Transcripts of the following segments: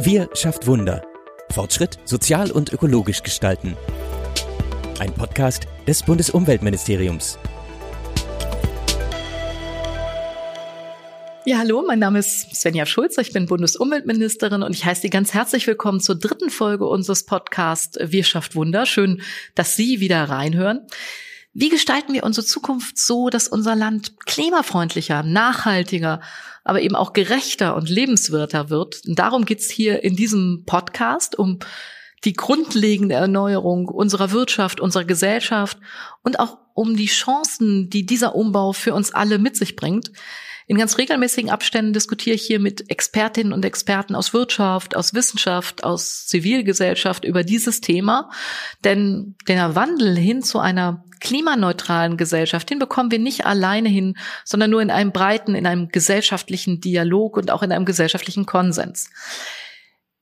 Wir schafft Wunder. Fortschritt sozial und ökologisch gestalten. Ein Podcast des Bundesumweltministeriums. Ja, hallo, mein Name ist Svenja Schulz, ich bin Bundesumweltministerin und ich heiße Sie ganz herzlich willkommen zur dritten Folge unseres Podcasts Wir schafft Wunder. Schön, dass Sie wieder reinhören. Wie gestalten wir unsere Zukunft so, dass unser Land klimafreundlicher, nachhaltiger, aber eben auch gerechter und lebenswerter wird? Und darum geht's hier in diesem Podcast, um die grundlegende Erneuerung unserer Wirtschaft, unserer Gesellschaft und auch um die Chancen, die dieser Umbau für uns alle mit sich bringt. In ganz regelmäßigen Abständen diskutiere ich hier mit Expertinnen und Experten aus Wirtschaft, aus Wissenschaft, aus Zivilgesellschaft über dieses Thema. Denn der Wandel hin zu einer klimaneutralen Gesellschaft, den bekommen wir nicht alleine hin, sondern nur in einem breiten, in einem gesellschaftlichen Dialog und auch in einem gesellschaftlichen Konsens.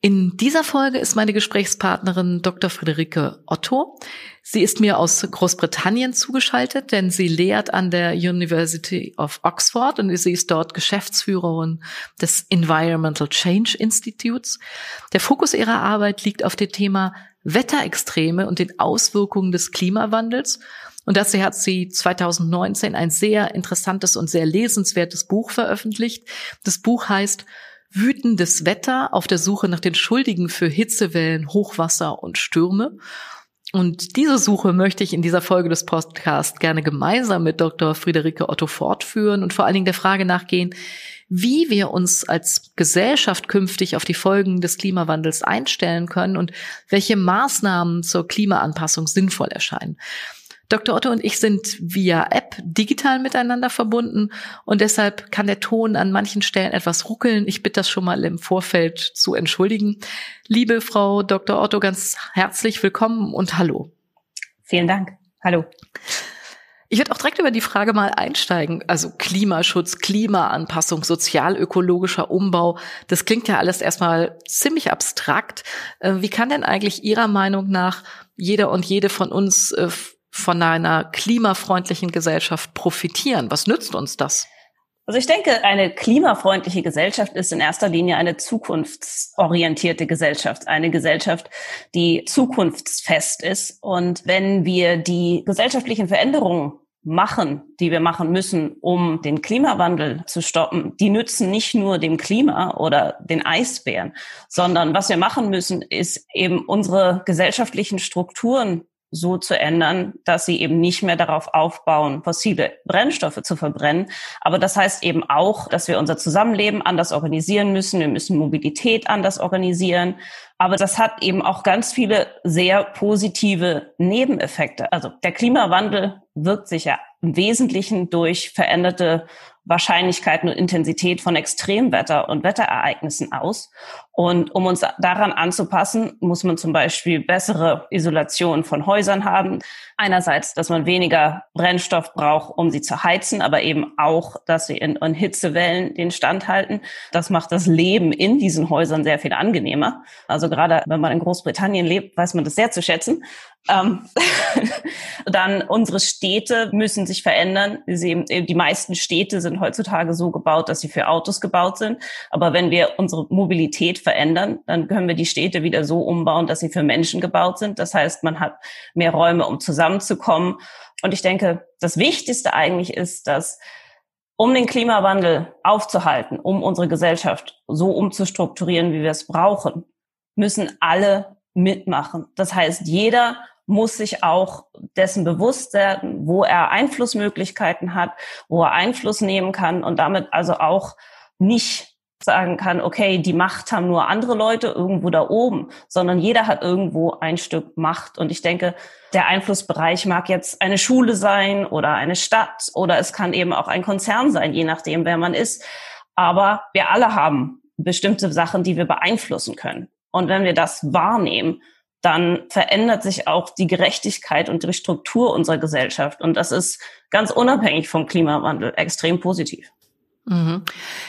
In dieser Folge ist meine Gesprächspartnerin Dr. Friederike Otto. Sie ist mir aus Großbritannien zugeschaltet, denn sie lehrt an der University of Oxford und sie ist dort Geschäftsführerin des Environmental Change Institutes. Der Fokus ihrer Arbeit liegt auf dem Thema Wetterextreme und den Auswirkungen des Klimawandels. Und dazu hat sie 2019 ein sehr interessantes und sehr lesenswertes Buch veröffentlicht. Das Buch heißt wütendes Wetter auf der Suche nach den Schuldigen für Hitzewellen, Hochwasser und Stürme. Und diese Suche möchte ich in dieser Folge des Podcasts gerne gemeinsam mit Dr. Friederike Otto fortführen und vor allen Dingen der Frage nachgehen, wie wir uns als Gesellschaft künftig auf die Folgen des Klimawandels einstellen können und welche Maßnahmen zur Klimaanpassung sinnvoll erscheinen. Dr. Otto und ich sind via App digital miteinander verbunden und deshalb kann der Ton an manchen Stellen etwas ruckeln. Ich bitte das schon mal im Vorfeld zu entschuldigen. Liebe Frau Dr. Otto, ganz herzlich willkommen und hallo. Vielen Dank. Hallo. Ich würde auch direkt über die Frage mal einsteigen. Also Klimaschutz, Klimaanpassung, sozialökologischer Umbau. Das klingt ja alles erstmal ziemlich abstrakt. Äh, wie kann denn eigentlich Ihrer Meinung nach jeder und jede von uns äh, von einer klimafreundlichen Gesellschaft profitieren? Was nützt uns das? Also ich denke, eine klimafreundliche Gesellschaft ist in erster Linie eine zukunftsorientierte Gesellschaft, eine Gesellschaft, die zukunftsfest ist. Und wenn wir die gesellschaftlichen Veränderungen machen, die wir machen müssen, um den Klimawandel zu stoppen, die nützen nicht nur dem Klima oder den Eisbären, sondern was wir machen müssen, ist eben unsere gesellschaftlichen Strukturen so zu ändern, dass sie eben nicht mehr darauf aufbauen, fossile Brennstoffe zu verbrennen. Aber das heißt eben auch, dass wir unser Zusammenleben anders organisieren müssen. Wir müssen Mobilität anders organisieren. Aber das hat eben auch ganz viele sehr positive Nebeneffekte. Also der Klimawandel wirkt sich ja im Wesentlichen durch veränderte Wahrscheinlichkeiten und Intensität von Extremwetter und Wetterereignissen aus. Und um uns daran anzupassen, muss man zum Beispiel bessere Isolation von Häusern haben. Einerseits, dass man weniger Brennstoff braucht, um sie zu heizen, aber eben auch, dass sie in, in Hitzewellen den Stand halten. Das macht das Leben in diesen Häusern sehr viel angenehmer. Also gerade wenn man in Großbritannien lebt, weiß man das sehr zu schätzen. Ähm, dann unsere Städte müssen sich verändern. Sehen, die meisten Städte sind heutzutage so gebaut, dass sie für Autos gebaut sind. Aber wenn wir unsere Mobilität verändern, dann können wir die Städte wieder so umbauen, dass sie für Menschen gebaut sind. Das heißt, man hat mehr Räume, um zusammenzukommen. Und ich denke, das Wichtigste eigentlich ist, dass um den Klimawandel aufzuhalten, um unsere Gesellschaft so umzustrukturieren, wie wir es brauchen, müssen alle mitmachen. Das heißt, jeder muss sich auch dessen bewusst werden, wo er Einflussmöglichkeiten hat, wo er Einfluss nehmen kann und damit also auch nicht sagen kann, okay, die Macht haben nur andere Leute irgendwo da oben, sondern jeder hat irgendwo ein Stück Macht. Und ich denke, der Einflussbereich mag jetzt eine Schule sein oder eine Stadt oder es kann eben auch ein Konzern sein, je nachdem, wer man ist. Aber wir alle haben bestimmte Sachen, die wir beeinflussen können. Und wenn wir das wahrnehmen, dann verändert sich auch die Gerechtigkeit und die Struktur unserer Gesellschaft. Und das ist ganz unabhängig vom Klimawandel extrem positiv. Mhm.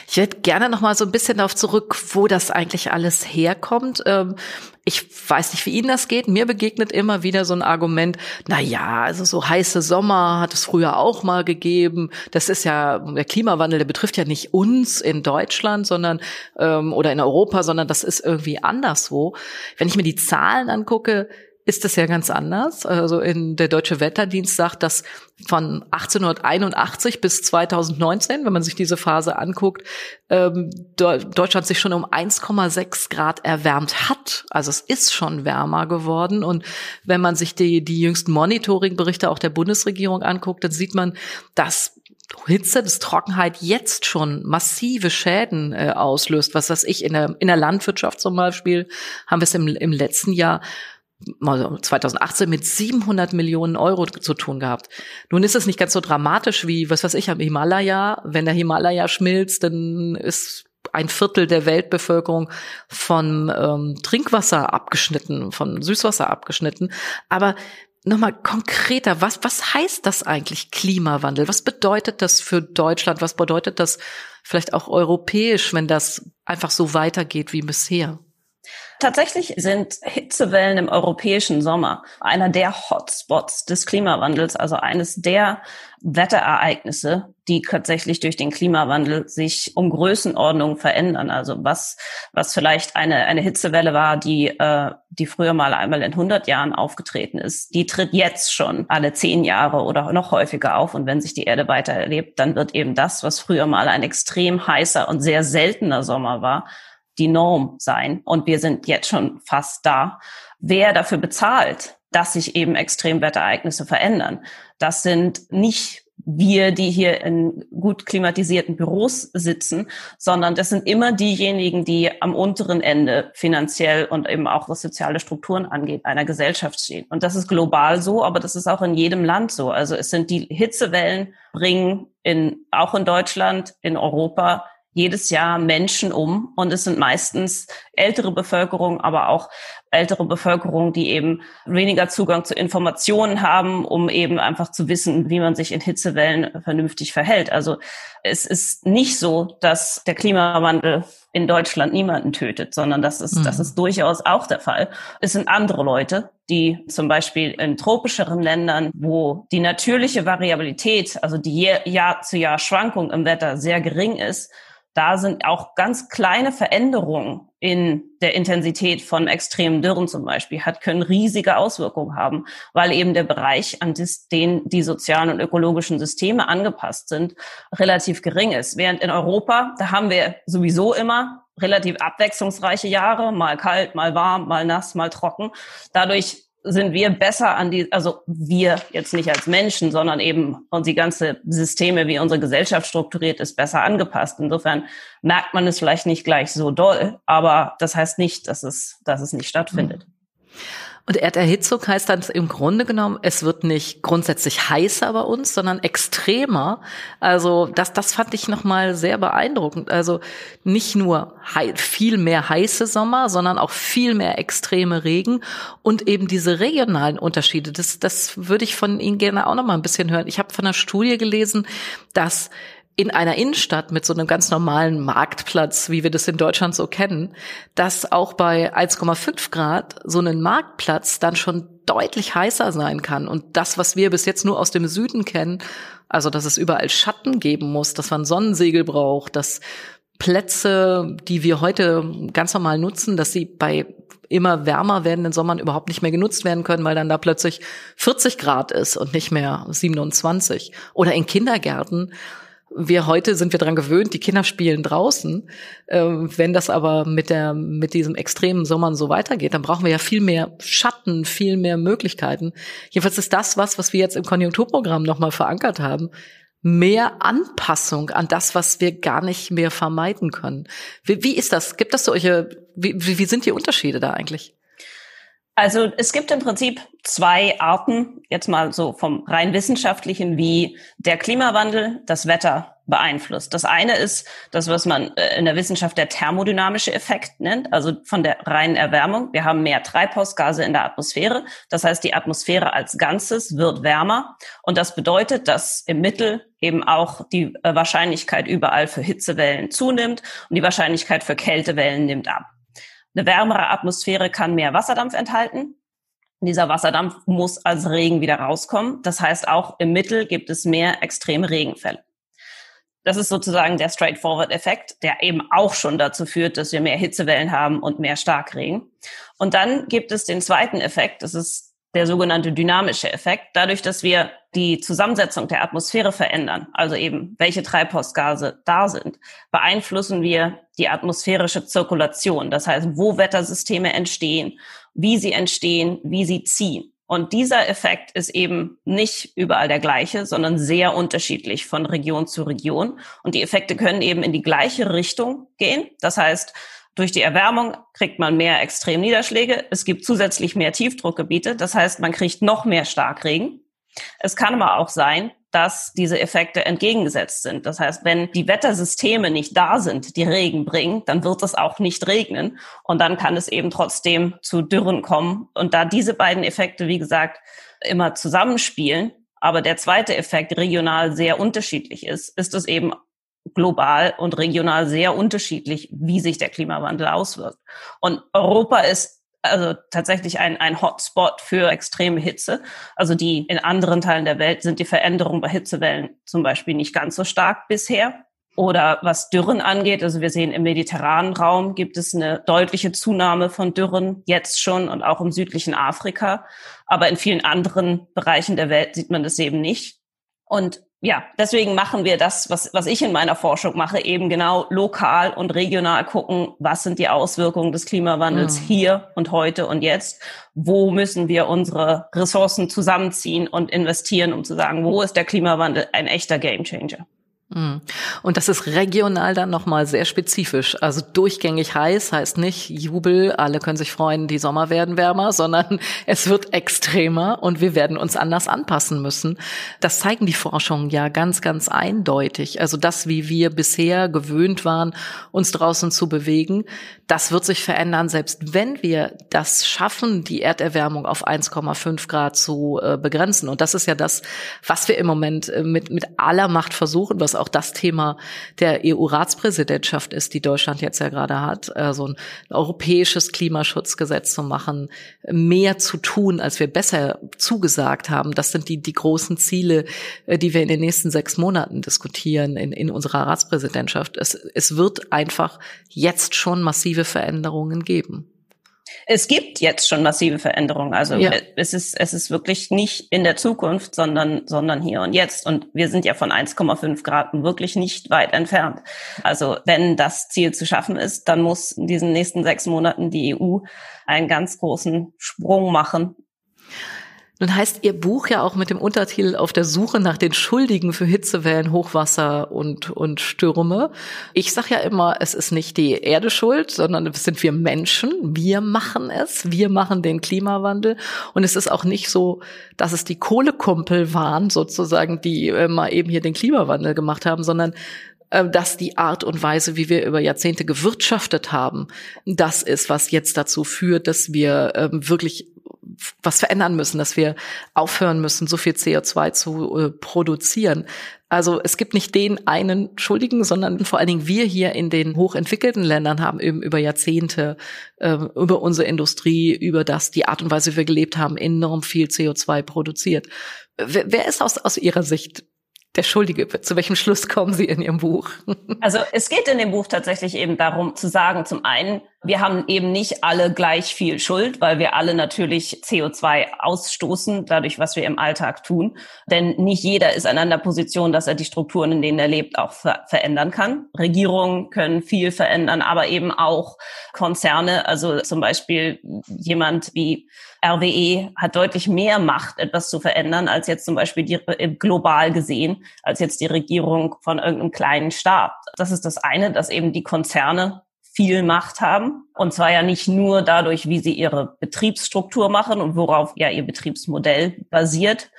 Ich hätte gerne noch mal so ein bisschen darauf zurück, wo das eigentlich alles herkommt. Ähm, ich weiß nicht, wie Ihnen das geht. Mir begegnet immer wieder so ein Argument, na ja, also so heiße Sommer hat es früher auch mal gegeben. Das ist ja, der Klimawandel, der betrifft ja nicht uns in Deutschland, sondern, ähm, oder in Europa, sondern das ist irgendwie anderswo. Wenn ich mir die Zahlen angucke, ist das ja ganz anders. Also in der Deutsche Wetterdienst sagt, dass von 1881 bis 2019, wenn man sich diese Phase anguckt, ähm, Deutschland sich schon um 1,6 Grad erwärmt hat. Also es ist schon wärmer geworden. Und wenn man sich die, die jüngsten Monitoring-Berichte auch der Bundesregierung anguckt, dann sieht man, dass Hitze, das Trockenheit jetzt schon massive Schäden äh, auslöst. Was weiß ich, in der, in der Landwirtschaft zum Beispiel haben wir es im, im letzten Jahr 2018 mit 700 Millionen Euro zu tun gehabt. Nun ist es nicht ganz so dramatisch wie, was weiß ich, am Himalaya. Wenn der Himalaya schmilzt, dann ist ein Viertel der Weltbevölkerung von ähm, Trinkwasser abgeschnitten, von Süßwasser abgeschnitten. Aber nochmal konkreter, was, was heißt das eigentlich Klimawandel? Was bedeutet das für Deutschland? Was bedeutet das vielleicht auch europäisch, wenn das einfach so weitergeht wie bisher? Tatsächlich sind Hitzewellen im europäischen Sommer einer der Hotspots des Klimawandels, also eines der Wetterereignisse, die tatsächlich durch den Klimawandel sich um Größenordnung verändern. Also was, was vielleicht eine, eine Hitzewelle war, die, äh, die früher mal einmal in 100 Jahren aufgetreten ist, die tritt jetzt schon alle zehn Jahre oder noch häufiger auf. Und wenn sich die Erde weiter erlebt, dann wird eben das, was früher mal ein extrem heißer und sehr seltener Sommer war, die Norm sein. Und wir sind jetzt schon fast da. Wer dafür bezahlt, dass sich eben Extremwetterereignisse verändern, das sind nicht wir, die hier in gut klimatisierten Büros sitzen, sondern das sind immer diejenigen, die am unteren Ende finanziell und eben auch was soziale Strukturen angeht, einer Gesellschaft stehen. Und das ist global so, aber das ist auch in jedem Land so. Also es sind die Hitzewellen bringen in, auch in Deutschland, in Europa jedes Jahr Menschen um und es sind meistens ältere Bevölkerung, aber auch ältere Bevölkerung, die eben weniger Zugang zu Informationen haben, um eben einfach zu wissen, wie man sich in Hitzewellen vernünftig verhält. Also es ist nicht so, dass der Klimawandel in Deutschland niemanden tötet, sondern das ist, mhm. das ist durchaus auch der Fall. Es sind andere Leute, die zum Beispiel in tropischeren Ländern, wo die natürliche Variabilität, also die Jahr zu Jahr Schwankung im Wetter sehr gering ist, da sind auch ganz kleine Veränderungen in der Intensität von extremen Dürren zum Beispiel hat, können riesige Auswirkungen haben, weil eben der Bereich, an den die sozialen und ökologischen Systeme angepasst sind, relativ gering ist. Während in Europa, da haben wir sowieso immer relativ abwechslungsreiche Jahre, mal kalt, mal warm, mal nass, mal trocken. Dadurch sind wir besser an die, also wir jetzt nicht als Menschen, sondern eben und die ganze Systeme, wie unsere Gesellschaft strukturiert ist, besser angepasst. Insofern merkt man es vielleicht nicht gleich so doll, aber das heißt nicht, dass es, dass es nicht stattfindet. Mhm. Und Erderhitzung heißt dann im Grunde genommen, es wird nicht grundsätzlich heißer bei uns, sondern extremer. Also das, das fand ich nochmal sehr beeindruckend. Also nicht nur viel mehr heiße Sommer, sondern auch viel mehr extreme Regen und eben diese regionalen Unterschiede. Das, das würde ich von Ihnen gerne auch nochmal ein bisschen hören. Ich habe von einer Studie gelesen, dass in einer Innenstadt mit so einem ganz normalen Marktplatz, wie wir das in Deutschland so kennen, dass auch bei 1,5 Grad so ein Marktplatz dann schon deutlich heißer sein kann. Und das, was wir bis jetzt nur aus dem Süden kennen, also dass es überall Schatten geben muss, dass man Sonnensegel braucht, dass Plätze, die wir heute ganz normal nutzen, dass sie bei immer wärmer werdenden Sommern überhaupt nicht mehr genutzt werden können, weil dann da plötzlich 40 Grad ist und nicht mehr 27. Oder in Kindergärten wir heute sind wir dran gewöhnt, die Kinder spielen draußen. Ähm, wenn das aber mit der mit diesem extremen Sommern so weitergeht, dann brauchen wir ja viel mehr Schatten, viel mehr Möglichkeiten. Jedenfalls ist das was, was wir jetzt im Konjunkturprogramm nochmal verankert haben. Mehr Anpassung an das, was wir gar nicht mehr vermeiden können. Wie, wie ist das? Gibt das solche? Wie, wie sind die Unterschiede da eigentlich? Also es gibt im Prinzip zwei Arten, jetzt mal so vom rein wissenschaftlichen, wie der Klimawandel das Wetter beeinflusst. Das eine ist das, was man äh, in der Wissenschaft der thermodynamische Effekt nennt, also von der reinen Erwärmung. Wir haben mehr Treibhausgase in der Atmosphäre. Das heißt, die Atmosphäre als Ganzes wird wärmer. Und das bedeutet, dass im Mittel eben auch die äh, Wahrscheinlichkeit überall für Hitzewellen zunimmt und die Wahrscheinlichkeit für Kältewellen nimmt ab. Eine wärmere Atmosphäre kann mehr Wasserdampf enthalten. Dieser Wasserdampf muss als Regen wieder rauskommen. Das heißt, auch im Mittel gibt es mehr extreme Regenfälle. Das ist sozusagen der Straightforward-Effekt, der eben auch schon dazu führt, dass wir mehr Hitzewellen haben und mehr Starkregen. Und dann gibt es den zweiten Effekt, das ist der sogenannte dynamische Effekt. Dadurch, dass wir die Zusammensetzung der Atmosphäre verändern, also eben welche Treibhausgase da sind, beeinflussen wir die atmosphärische Zirkulation. Das heißt, wo Wettersysteme entstehen, wie sie entstehen, wie sie ziehen. Und dieser Effekt ist eben nicht überall der gleiche, sondern sehr unterschiedlich von Region zu Region. Und die Effekte können eben in die gleiche Richtung gehen. Das heißt, durch die Erwärmung kriegt man mehr Extremniederschläge. Es gibt zusätzlich mehr Tiefdruckgebiete. Das heißt, man kriegt noch mehr Starkregen. Es kann aber auch sein, dass diese Effekte entgegengesetzt sind. Das heißt, wenn die Wettersysteme nicht da sind, die Regen bringen, dann wird es auch nicht regnen und dann kann es eben trotzdem zu Dürren kommen. Und da diese beiden Effekte, wie gesagt, immer zusammenspielen, aber der zweite Effekt regional sehr unterschiedlich ist, ist es eben global und regional sehr unterschiedlich, wie sich der Klimawandel auswirkt. Und Europa ist also tatsächlich ein, ein Hotspot für extreme Hitze. Also die in anderen Teilen der Welt sind die Veränderungen bei Hitzewellen zum Beispiel nicht ganz so stark bisher. Oder was Dürren angeht, also wir sehen im mediterranen Raum gibt es eine deutliche Zunahme von Dürren jetzt schon und auch im südlichen Afrika. Aber in vielen anderen Bereichen der Welt sieht man das eben nicht. Und ja, deswegen machen wir das, was, was ich in meiner Forschung mache, eben genau lokal und regional gucken, was sind die Auswirkungen des Klimawandels mhm. hier und heute und jetzt. Wo müssen wir unsere Ressourcen zusammenziehen und investieren, um zu sagen, wo ist der Klimawandel ein echter Gamechanger? Mhm. Und das ist regional dann nochmal sehr spezifisch. Also durchgängig heiß heißt nicht Jubel, alle können sich freuen, die Sommer werden wärmer, sondern es wird extremer und wir werden uns anders anpassen müssen. Das zeigen die Forschungen ja ganz, ganz eindeutig. Also das, wie wir bisher gewöhnt waren, uns draußen zu bewegen, das wird sich verändern, selbst wenn wir das schaffen, die Erderwärmung auf 1,5 Grad zu äh, begrenzen. Und das ist ja das, was wir im Moment äh, mit, mit aller Macht versuchen, was auch das Thema der EU-Ratspräsidentschaft ist, die Deutschland jetzt ja gerade hat, äh, so ein europäisches Klimaschutzgesetz zu machen, mehr zu tun, als wir besser zugesagt haben. Das sind die, die großen Ziele, äh, die wir in den nächsten sechs Monaten diskutieren in, in unserer Ratspräsidentschaft. Es, es wird einfach jetzt schon massiv massive Veränderungen geben. Es gibt jetzt schon massive Veränderungen. Also ja. es ist es ist wirklich nicht in der Zukunft, sondern sondern hier und jetzt. Und wir sind ja von 1,5 Grad wirklich nicht weit entfernt. Also wenn das Ziel zu schaffen ist, dann muss in diesen nächsten sechs Monaten die EU einen ganz großen Sprung machen nun heißt Ihr Buch ja auch mit dem Untertitel Auf der Suche nach den Schuldigen für Hitzewellen, Hochwasser und, und Stürme. Ich sage ja immer, es ist nicht die Erde schuld, sondern es sind wir Menschen. Wir machen es. Wir machen den Klimawandel. Und es ist auch nicht so, dass es die Kohlekumpel waren, sozusagen, die äh, mal eben hier den Klimawandel gemacht haben, sondern äh, dass die Art und Weise, wie wir über Jahrzehnte gewirtschaftet haben, das ist, was jetzt dazu führt, dass wir ähm, wirklich was verändern müssen, dass wir aufhören müssen, so viel CO2 zu äh, produzieren. Also es gibt nicht den einen Schuldigen, sondern vor allen Dingen wir hier in den hochentwickelten Ländern haben eben über Jahrzehnte äh, über unsere Industrie, über das, die Art und Weise, wie wir gelebt haben, enorm viel CO2 produziert. Wer, wer ist aus, aus Ihrer Sicht der Schuldige. Zu welchem Schluss kommen Sie in Ihrem Buch? Also es geht in dem Buch tatsächlich eben darum zu sagen, zum einen, wir haben eben nicht alle gleich viel Schuld, weil wir alle natürlich CO2 ausstoßen, dadurch, was wir im Alltag tun. Denn nicht jeder ist an einer Position, dass er die Strukturen, in denen er lebt, auch ver verändern kann. Regierungen können viel verändern, aber eben auch Konzerne, also zum Beispiel jemand wie RWE hat deutlich mehr Macht, etwas zu verändern, als jetzt zum Beispiel die, äh, global gesehen, als jetzt die Regierung von irgendeinem kleinen Staat. Das ist das eine, dass eben die Konzerne viel Macht haben. Und zwar ja nicht nur dadurch, wie sie ihre Betriebsstruktur machen und worauf ja ihr Betriebsmodell basiert,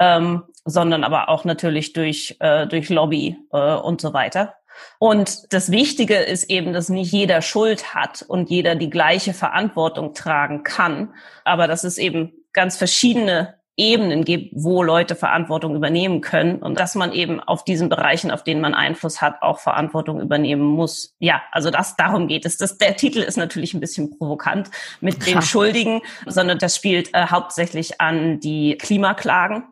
ähm, sondern aber auch natürlich durch, äh, durch Lobby äh, und so weiter. Und das Wichtige ist eben, dass nicht jeder Schuld hat und jeder die gleiche Verantwortung tragen kann, aber dass es eben ganz verschiedene Ebenen gibt, wo Leute Verantwortung übernehmen können und dass man eben auf diesen Bereichen, auf denen man Einfluss hat, auch Verantwortung übernehmen muss. Ja, also das darum geht es. Das, der Titel ist natürlich ein bisschen provokant mit den Schuldigen, sondern das spielt äh, hauptsächlich an die Klimaklagen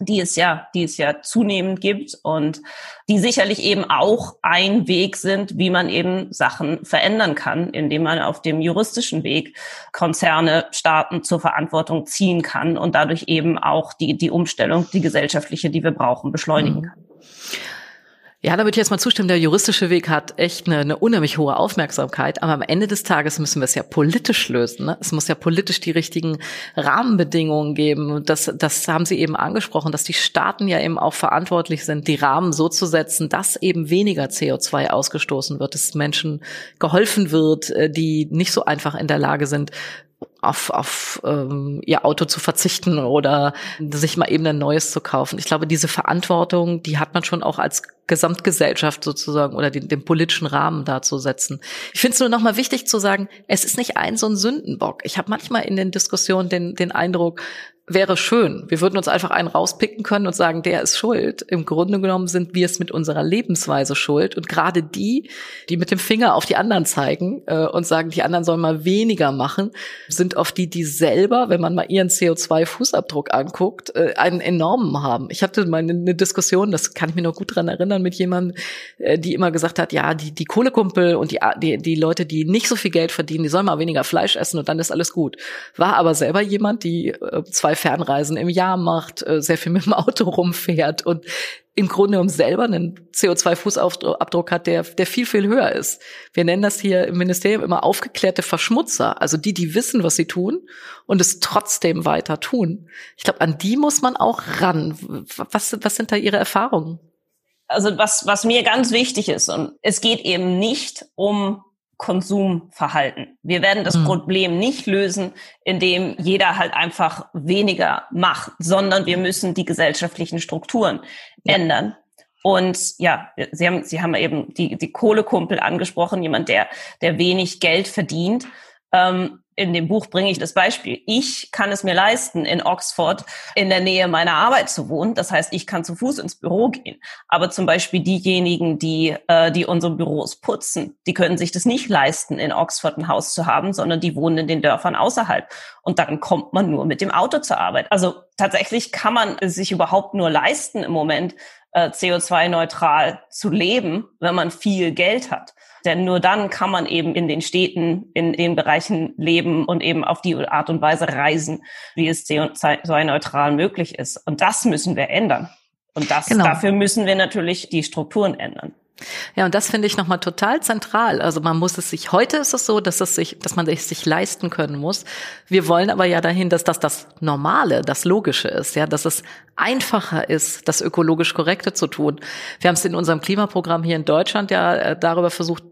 die es ja, die es ja zunehmend gibt und die sicherlich eben auch ein Weg sind, wie man eben Sachen verändern kann, indem man auf dem juristischen Weg Konzerne, Staaten zur Verantwortung ziehen kann und dadurch eben auch die, die Umstellung, die gesellschaftliche, die wir brauchen, beschleunigen mhm. Ja, da würde ich jetzt mal zustimmen, der juristische Weg hat echt eine, eine unheimlich hohe Aufmerksamkeit, aber am Ende des Tages müssen wir es ja politisch lösen. Ne? Es muss ja politisch die richtigen Rahmenbedingungen geben. Das, das haben Sie eben angesprochen, dass die Staaten ja eben auch verantwortlich sind, die Rahmen so zu setzen, dass eben weniger CO2 ausgestoßen wird, dass Menschen geholfen wird, äh, die nicht so einfach in der Lage sind, auf, auf ähm, ihr Auto zu verzichten oder sich mal eben ein neues zu kaufen. Ich glaube, diese Verantwortung, die hat man schon auch als Gesamtgesellschaft sozusagen oder den, den politischen Rahmen da zu setzen. Ich finde es nur nochmal wichtig zu sagen, es ist nicht ein so ein Sündenbock. Ich habe manchmal in den Diskussionen den, den Eindruck, wäre schön. Wir würden uns einfach einen rauspicken können und sagen, der ist schuld. Im Grunde genommen sind wir es mit unserer Lebensweise schuld. Und gerade die, die mit dem Finger auf die anderen zeigen äh, und sagen, die anderen sollen mal weniger machen, sind oft die, die selber, wenn man mal ihren CO2-Fußabdruck anguckt, äh, einen enormen haben. Ich hatte mal eine, Diskussion, das kann ich mir noch gut dran erinnern, mit jemandem, äh, die immer gesagt hat, ja, die, die Kohlekumpel und die, die, die Leute, die nicht so viel Geld verdienen, die sollen mal weniger Fleisch essen und dann ist alles gut. War aber selber jemand, die äh, zwei Fernreisen im Jahr macht, äh, sehr viel mit dem Auto rumfährt und im Grunde genommen selber einen CO2-Fußabdruck hat, der, der viel, viel höher ist. Wir nennen das hier im Ministerium immer aufgeklärte Verschmutzer, also die, die wissen, was sie tun und es trotzdem weiter tun. Ich glaube, an die muss man auch ran. Was, was sind da Ihre Erfahrungen? Also was, was mir ganz wichtig ist, und es geht eben nicht um Konsumverhalten. Wir werden das mhm. Problem nicht lösen, indem jeder halt einfach weniger macht, sondern wir müssen die gesellschaftlichen Strukturen ja. ändern. Und ja, Sie haben, Sie haben eben die, die Kohlekumpel angesprochen, jemand, der, der wenig Geld verdient. Ähm, in dem Buch bringe ich das Beispiel. Ich kann es mir leisten, in Oxford in der Nähe meiner Arbeit zu wohnen. Das heißt, ich kann zu Fuß ins Büro gehen. Aber zum Beispiel diejenigen, die, äh, die unsere Büros putzen, die können sich das nicht leisten, in Oxford ein Haus zu haben, sondern die wohnen in den Dörfern außerhalb. Und dann kommt man nur mit dem Auto zur Arbeit. Also tatsächlich kann man es sich überhaupt nur leisten im Moment, äh, CO2-neutral zu leben, wenn man viel Geld hat. Denn nur dann kann man eben in den Städten, in den Bereichen leben und eben auf die Art und Weise reisen, wie es CO2-neutral möglich ist. Und das müssen wir ändern. Und das, genau. dafür müssen wir natürlich die Strukturen ändern. Ja, und das finde ich nochmal total zentral. Also man muss es sich, heute ist es so, dass es sich, dass man es sich leisten können muss. Wir wollen aber ja dahin, dass das das Normale, das Logische ist, ja, dass es einfacher ist, das ökologisch Korrekte zu tun. Wir haben es in unserem Klimaprogramm hier in Deutschland ja äh, darüber versucht,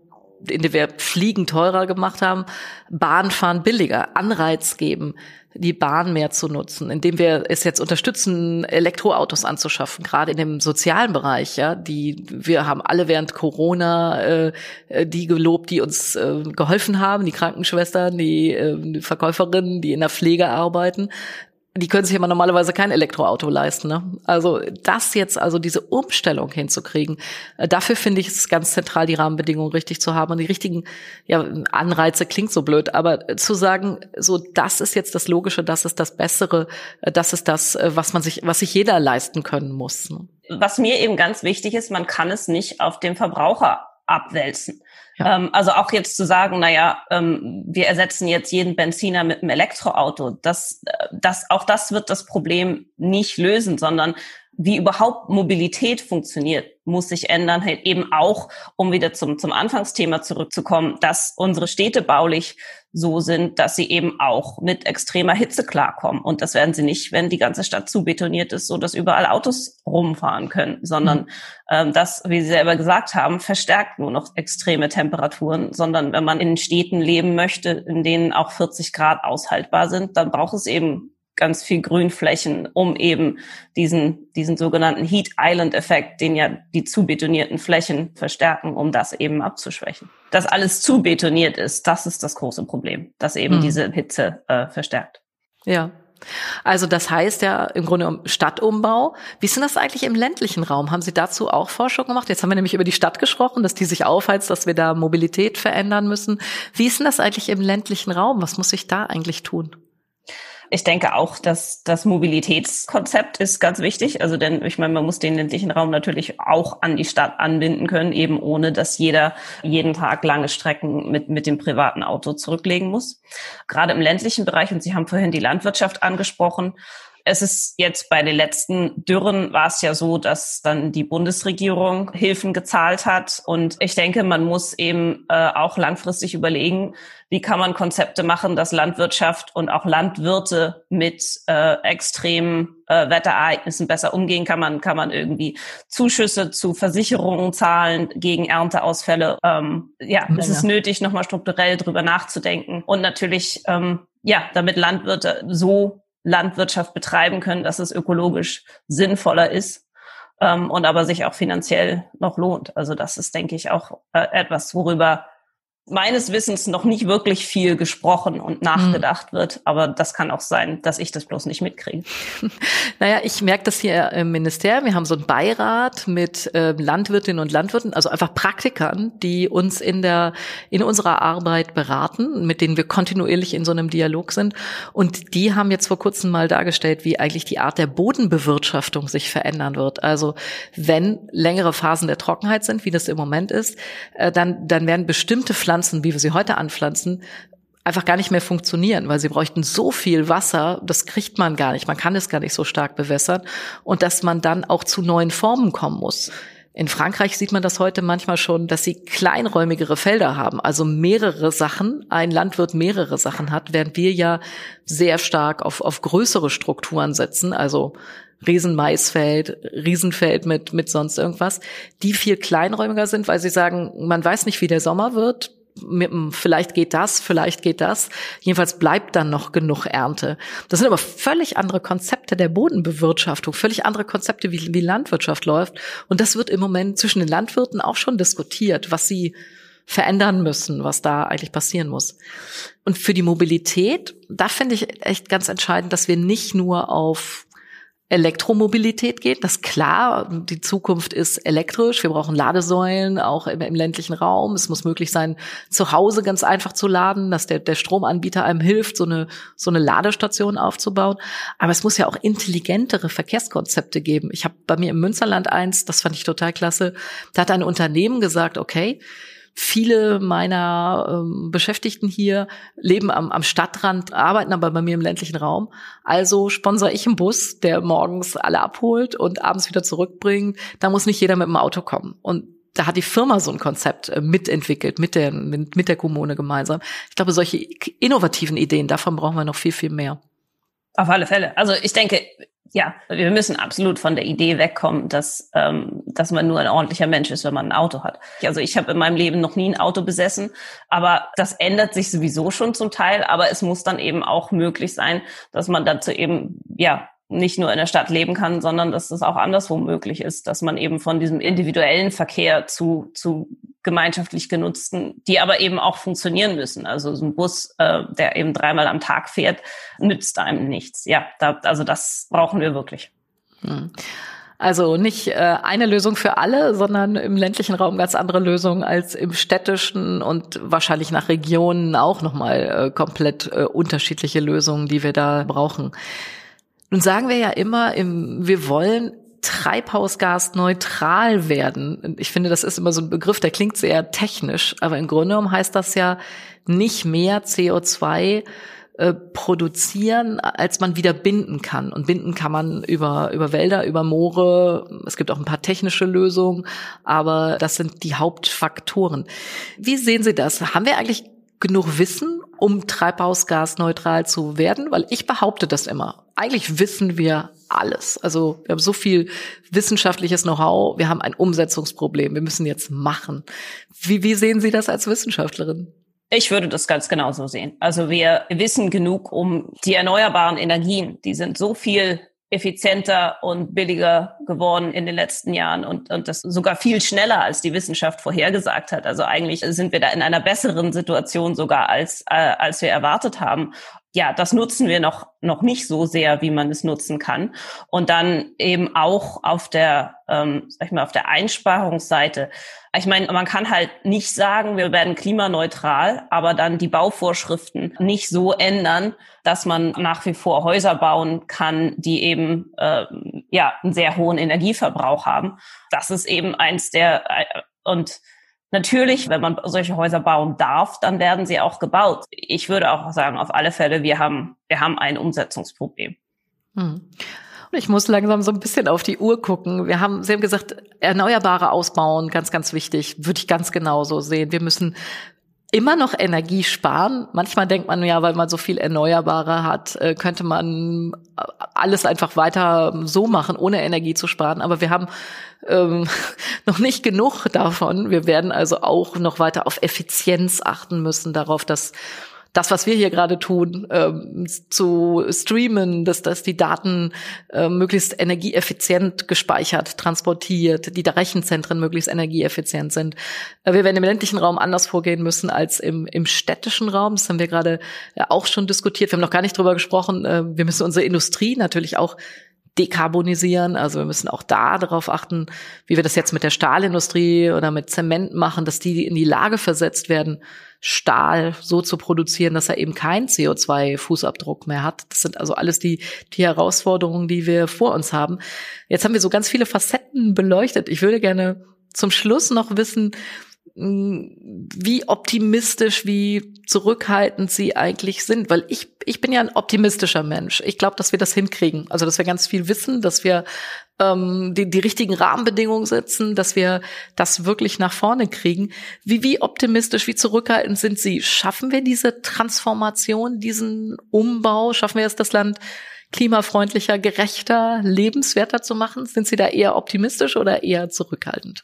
in dem wir Fliegen teurer gemacht haben, Bahnfahren billiger, Anreiz geben, die Bahn mehr zu nutzen, indem wir es jetzt unterstützen, Elektroautos anzuschaffen, gerade in dem sozialen Bereich. Ja, die wir haben alle während Corona äh, die gelobt, die uns äh, geholfen haben, die Krankenschwestern, die, äh, die Verkäuferinnen, die in der Pflege arbeiten die können sich aber normalerweise kein Elektroauto leisten. Ne? Also das jetzt, also diese Umstellung hinzukriegen, äh, dafür finde ich es ganz zentral, die Rahmenbedingungen richtig zu haben und die richtigen ja, Anreize klingt so blöd, aber zu sagen, so das ist jetzt das Logische, das ist das Bessere, äh, das ist das, äh, was man sich, was sich jeder leisten können muss. Ne? Was mir eben ganz wichtig ist, man kann es nicht auf den Verbraucher abwälzen. Ähm, also auch jetzt zu sagen, naja, ähm, wir ersetzen jetzt jeden Benziner mit einem Elektroauto, das, äh, das, auch das wird das Problem nicht lösen, sondern wie überhaupt Mobilität funktioniert, muss sich ändern, halt eben auch, um wieder zum, zum Anfangsthema zurückzukommen, dass unsere Städte baulich so sind, dass sie eben auch mit extremer Hitze klarkommen. Und das werden sie nicht, wenn die ganze Stadt zu betoniert ist, so dass überall Autos rumfahren können, sondern mhm. ähm, das, wie Sie selber gesagt haben, verstärkt nur noch extreme Temperaturen, sondern wenn man in Städten leben möchte, in denen auch 40 Grad aushaltbar sind, dann braucht es eben ganz viel Grünflächen, um eben diesen, diesen sogenannten Heat Island Effekt, den ja die zu betonierten Flächen verstärken, um das eben abzuschwächen. Dass alles zu betoniert ist, das ist das große Problem, dass eben mhm. diese Hitze äh, verstärkt. Ja. Also das heißt ja im Grunde Stadtumbau. Wie ist denn das eigentlich im ländlichen Raum? Haben Sie dazu auch Forschung gemacht? Jetzt haben wir nämlich über die Stadt gesprochen, dass die sich aufheizt, dass wir da Mobilität verändern müssen. Wie ist denn das eigentlich im ländlichen Raum? Was muss ich da eigentlich tun? Ich denke auch, dass das Mobilitätskonzept ist ganz wichtig. Also denn ich meine, man muss den ländlichen Raum natürlich auch an die Stadt anbinden können, eben ohne dass jeder jeden Tag lange Strecken mit, mit dem privaten Auto zurücklegen muss. Gerade im ländlichen Bereich, und Sie haben vorhin die Landwirtschaft angesprochen, es ist jetzt bei den letzten Dürren war es ja so, dass dann die Bundesregierung Hilfen gezahlt hat. Und ich denke, man muss eben äh, auch langfristig überlegen, wie kann man Konzepte machen, dass Landwirtschaft und auch Landwirte mit äh, extremen äh, Wetterereignissen besser umgehen kann. Man kann man irgendwie Zuschüsse zu Versicherungen zahlen gegen Ernteausfälle. Ähm, ja, ja, es ist nötig, nochmal strukturell drüber nachzudenken und natürlich ähm, ja, damit Landwirte so Landwirtschaft betreiben können, dass es ökologisch sinnvoller ist ähm, und aber sich auch finanziell noch lohnt. Also das ist, denke ich, auch äh, etwas, worüber meines Wissens noch nicht wirklich viel gesprochen und nachgedacht mhm. wird. Aber das kann auch sein, dass ich das bloß nicht mitkriege. Naja, ich merke das hier im Ministerium. Wir haben so einen Beirat mit äh, Landwirtinnen und Landwirten, also einfach Praktikern, die uns in der, in unserer Arbeit beraten, mit denen wir kontinuierlich in so einem Dialog sind. Und die haben jetzt vor kurzem mal dargestellt, wie eigentlich die Art der Bodenbewirtschaftung sich verändern wird. Also wenn längere Phasen der Trockenheit sind, wie das im Moment ist, äh, dann, dann werden bestimmte Pflanzen Pflanzen, wie wir sie heute anpflanzen, einfach gar nicht mehr funktionieren, weil sie bräuchten so viel Wasser, das kriegt man gar nicht. Man kann es gar nicht so stark bewässern und dass man dann auch zu neuen Formen kommen muss. In Frankreich sieht man das heute manchmal schon, dass sie kleinräumigere Felder haben, also mehrere Sachen. Ein Landwirt mehrere Sachen hat, während wir ja sehr stark auf, auf größere Strukturen setzen, also Riesenmaisfeld, Riesenfeld mit, mit sonst irgendwas, die viel kleinräumiger sind, weil sie sagen, man weiß nicht, wie der Sommer wird, vielleicht geht das, vielleicht geht das. Jedenfalls bleibt dann noch genug Ernte. Das sind aber völlig andere Konzepte der Bodenbewirtschaftung, völlig andere Konzepte, wie, wie Landwirtschaft läuft. Und das wird im Moment zwischen den Landwirten auch schon diskutiert, was sie verändern müssen, was da eigentlich passieren muss. Und für die Mobilität, da finde ich echt ganz entscheidend, dass wir nicht nur auf Elektromobilität geht. Das klar, die Zukunft ist elektrisch. Wir brauchen Ladesäulen, auch im, im, ländlichen Raum. Es muss möglich sein, zu Hause ganz einfach zu laden, dass der, der Stromanbieter einem hilft, so eine, so eine Ladestation aufzubauen. Aber es muss ja auch intelligentere Verkehrskonzepte geben. Ich habe bei mir im Münsterland eins, das fand ich total klasse. Da hat ein Unternehmen gesagt, okay, Viele meiner ähm, Beschäftigten hier leben am, am Stadtrand, arbeiten aber bei mir im ländlichen Raum. Also sponsere ich einen Bus, der morgens alle abholt und abends wieder zurückbringt. Da muss nicht jeder mit dem Auto kommen. Und da hat die Firma so ein Konzept äh, mitentwickelt, mit der, mit, mit der Kommune gemeinsam. Ich glaube, solche innovativen Ideen, davon brauchen wir noch viel, viel mehr. Auf alle Fälle. Also ich denke, ja, wir müssen absolut von der Idee wegkommen, dass, ähm, dass man nur ein ordentlicher Mensch ist, wenn man ein Auto hat. Also ich habe in meinem Leben noch nie ein Auto besessen, aber das ändert sich sowieso schon zum Teil. Aber es muss dann eben auch möglich sein, dass man dazu eben ja nicht nur in der Stadt leben kann, sondern dass das auch anderswo möglich ist, dass man eben von diesem individuellen Verkehr zu, zu gemeinschaftlich genutzten, die aber eben auch funktionieren müssen. Also so ein Bus, äh, der eben dreimal am Tag fährt, nützt einem nichts. Ja, da, also das brauchen wir wirklich. Hm. Also nicht äh, eine Lösung für alle, sondern im ländlichen Raum ganz andere Lösungen als im städtischen und wahrscheinlich nach Regionen auch nochmal äh, komplett äh, unterschiedliche Lösungen, die wir da brauchen. Nun sagen wir ja immer, im, wir wollen treibhausgasneutral werden. Ich finde, das ist immer so ein Begriff, der klingt sehr technisch, aber im Grunde genommen heißt das ja nicht mehr CO2 äh, produzieren, als man wieder binden kann. Und binden kann man über, über Wälder, über Moore. Es gibt auch ein paar technische Lösungen, aber das sind die Hauptfaktoren. Wie sehen Sie das? Haben wir eigentlich genug Wissen, um treibhausgasneutral zu werden? Weil ich behaupte das immer. Eigentlich wissen wir alles. Also wir haben so viel wissenschaftliches Know-how, wir haben ein Umsetzungsproblem, wir müssen jetzt machen. Wie, wie sehen Sie das als Wissenschaftlerin? Ich würde das ganz genauso sehen. Also wir wissen genug um die erneuerbaren Energien. Die sind so viel effizienter und billiger geworden in den letzten Jahren und, und das sogar viel schneller, als die Wissenschaft vorhergesagt hat. Also eigentlich sind wir da in einer besseren Situation sogar, als, äh, als wir erwartet haben ja, das nutzen wir noch, noch nicht so sehr, wie man es nutzen kann. Und dann eben auch auf der, ähm, sag ich mal, auf der Einsparungsseite. Ich meine, man kann halt nicht sagen, wir werden klimaneutral, aber dann die Bauvorschriften nicht so ändern, dass man nach wie vor Häuser bauen kann, die eben äh, ja einen sehr hohen Energieverbrauch haben. Das ist eben eins der äh, und Natürlich, wenn man solche Häuser bauen darf, dann werden sie auch gebaut. Ich würde auch sagen, auf alle Fälle, wir haben, wir haben ein Umsetzungsproblem. Hm. Ich muss langsam so ein bisschen auf die Uhr gucken. Wir haben, Sie haben gesagt, Erneuerbare ausbauen, ganz, ganz wichtig. Würde ich ganz genauso sehen. Wir müssen immer noch Energie sparen. Manchmal denkt man ja, weil man so viel Erneuerbare hat, äh, könnte man alles einfach weiter so machen, ohne Energie zu sparen. Aber wir haben ähm, noch nicht genug davon. Wir werden also auch noch weiter auf Effizienz achten müssen, darauf, dass das, was wir hier gerade tun, ähm, zu streamen, dass, dass die Daten äh, möglichst energieeffizient gespeichert, transportiert, die Rechenzentren möglichst energieeffizient sind. Äh, wir werden im ländlichen Raum anders vorgehen müssen als im, im städtischen Raum. Das haben wir gerade ja, auch schon diskutiert. Wir haben noch gar nicht drüber gesprochen. Äh, wir müssen unsere Industrie natürlich auch dekarbonisieren. Also wir müssen auch da darauf achten, wie wir das jetzt mit der Stahlindustrie oder mit Zement machen, dass die in die Lage versetzt werden, Stahl so zu produzieren, dass er eben keinen CO2-Fußabdruck mehr hat. Das sind also alles die, die Herausforderungen, die wir vor uns haben. Jetzt haben wir so ganz viele Facetten beleuchtet. Ich würde gerne zum Schluss noch wissen, wie optimistisch, wie zurückhaltend sie eigentlich sind, weil ich ich bin ja ein optimistischer Mensch. Ich glaube, dass wir das hinkriegen. Also, dass wir ganz viel wissen, dass wir ähm, die, die richtigen Rahmenbedingungen setzen, dass wir das wirklich nach vorne kriegen. Wie, wie optimistisch, wie zurückhaltend sind Sie? Schaffen wir diese Transformation, diesen Umbau? Schaffen wir es, das Land klimafreundlicher, gerechter, lebenswerter zu machen? Sind Sie da eher optimistisch oder eher zurückhaltend?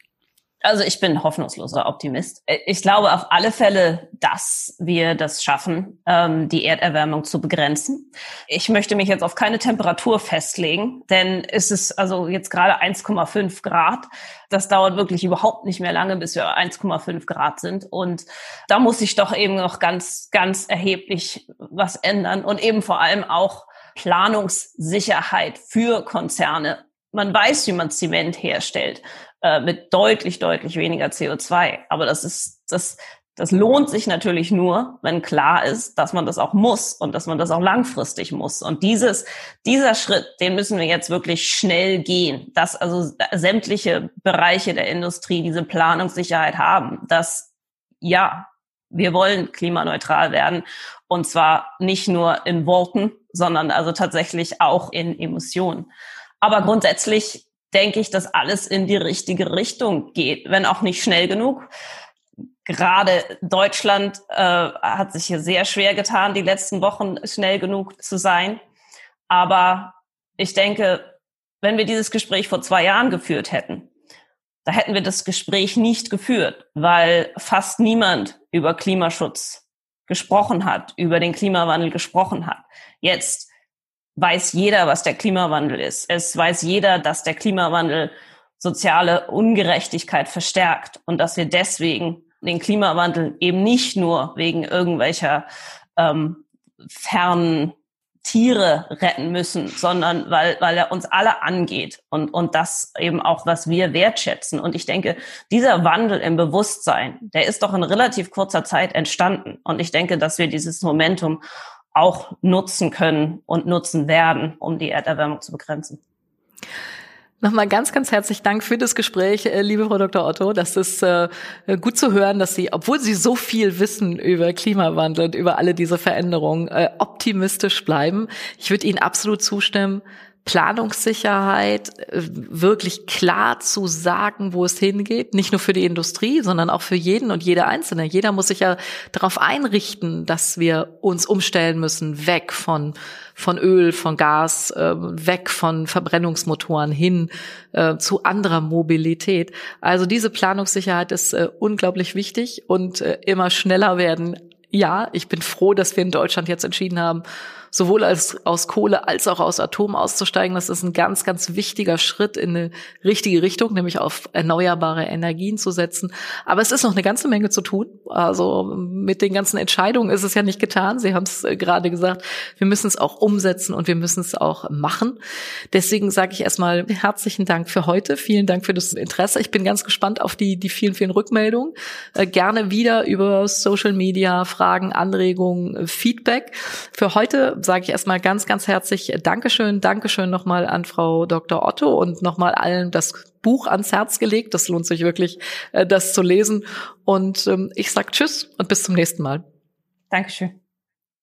Also ich bin hoffnungsloser Optimist. Äh, ich glaube auf alle Fälle, dass wir das schaffen, ähm, die Erderwärmung zu begrenzen. Ich möchte mich jetzt auf keine Temperatur festlegen, denn es ist also jetzt gerade 1,5 Grad. Das dauert wirklich überhaupt nicht mehr lange, bis wir 1,5 Grad sind. Und da muss sich doch eben noch ganz, ganz erheblich was ändern und eben vor allem auch Planungssicherheit für Konzerne man weiß, wie man Zement herstellt äh, mit deutlich, deutlich weniger CO2. Aber das ist, das, das lohnt sich natürlich nur, wenn klar ist, dass man das auch muss und dass man das auch langfristig muss. Und dieses, dieser Schritt, den müssen wir jetzt wirklich schnell gehen, dass also sämtliche Bereiche der Industrie diese Planungssicherheit haben, dass ja, wir wollen klimaneutral werden und zwar nicht nur in Worten, sondern also tatsächlich auch in Emissionen. Aber grundsätzlich denke ich, dass alles in die richtige Richtung geht, wenn auch nicht schnell genug. Gerade Deutschland äh, hat sich hier sehr schwer getan, die letzten Wochen schnell genug zu sein. Aber ich denke, wenn wir dieses Gespräch vor zwei Jahren geführt hätten, da hätten wir das Gespräch nicht geführt, weil fast niemand über Klimaschutz gesprochen hat, über den Klimawandel gesprochen hat. Jetzt weiß jeder, was der Klimawandel ist. Es weiß jeder, dass der Klimawandel soziale Ungerechtigkeit verstärkt und dass wir deswegen den Klimawandel eben nicht nur wegen irgendwelcher ähm, fernen Tiere retten müssen, sondern weil, weil er uns alle angeht und, und das eben auch, was wir wertschätzen. Und ich denke, dieser Wandel im Bewusstsein, der ist doch in relativ kurzer Zeit entstanden. Und ich denke, dass wir dieses Momentum auch nutzen können und nutzen werden, um die Erderwärmung zu begrenzen. Nochmal ganz, ganz herzlich Dank für das Gespräch, äh, liebe Frau Dr. Otto. Das ist äh, gut zu hören, dass Sie, obwohl Sie so viel wissen über Klimawandel und über alle diese Veränderungen, äh, optimistisch bleiben. Ich würde Ihnen absolut zustimmen. Planungssicherheit, wirklich klar zu sagen, wo es hingeht, nicht nur für die Industrie, sondern auch für jeden und jede Einzelne. Jeder muss sich ja darauf einrichten, dass wir uns umstellen müssen, weg von von Öl, von Gas, äh, weg von Verbrennungsmotoren hin äh, zu anderer Mobilität. Also diese Planungssicherheit ist äh, unglaublich wichtig und äh, immer schneller werden. Ja, ich bin froh, dass wir in Deutschland jetzt entschieden haben, sowohl als, aus Kohle als auch aus Atom auszusteigen. Das ist ein ganz, ganz wichtiger Schritt in eine richtige Richtung, nämlich auf erneuerbare Energien zu setzen. Aber es ist noch eine ganze Menge zu tun. Also mit den ganzen Entscheidungen ist es ja nicht getan. Sie haben es äh, gerade gesagt. Wir müssen es auch umsetzen und wir müssen es auch machen. Deswegen sage ich erstmal herzlichen Dank für heute. Vielen Dank für das Interesse. Ich bin ganz gespannt auf die, die vielen, vielen Rückmeldungen. Äh, gerne wieder über Social Media, Fragen, Anregungen, Feedback. Für heute sage ich erstmal ganz, ganz herzlich Dankeschön. Dankeschön nochmal an Frau Dr. Otto und nochmal allen das Buch ans Herz gelegt. Das lohnt sich wirklich, äh, das zu lesen. Und ähm, ich sage Tschüss und bis zum nächsten Mal. Dankeschön.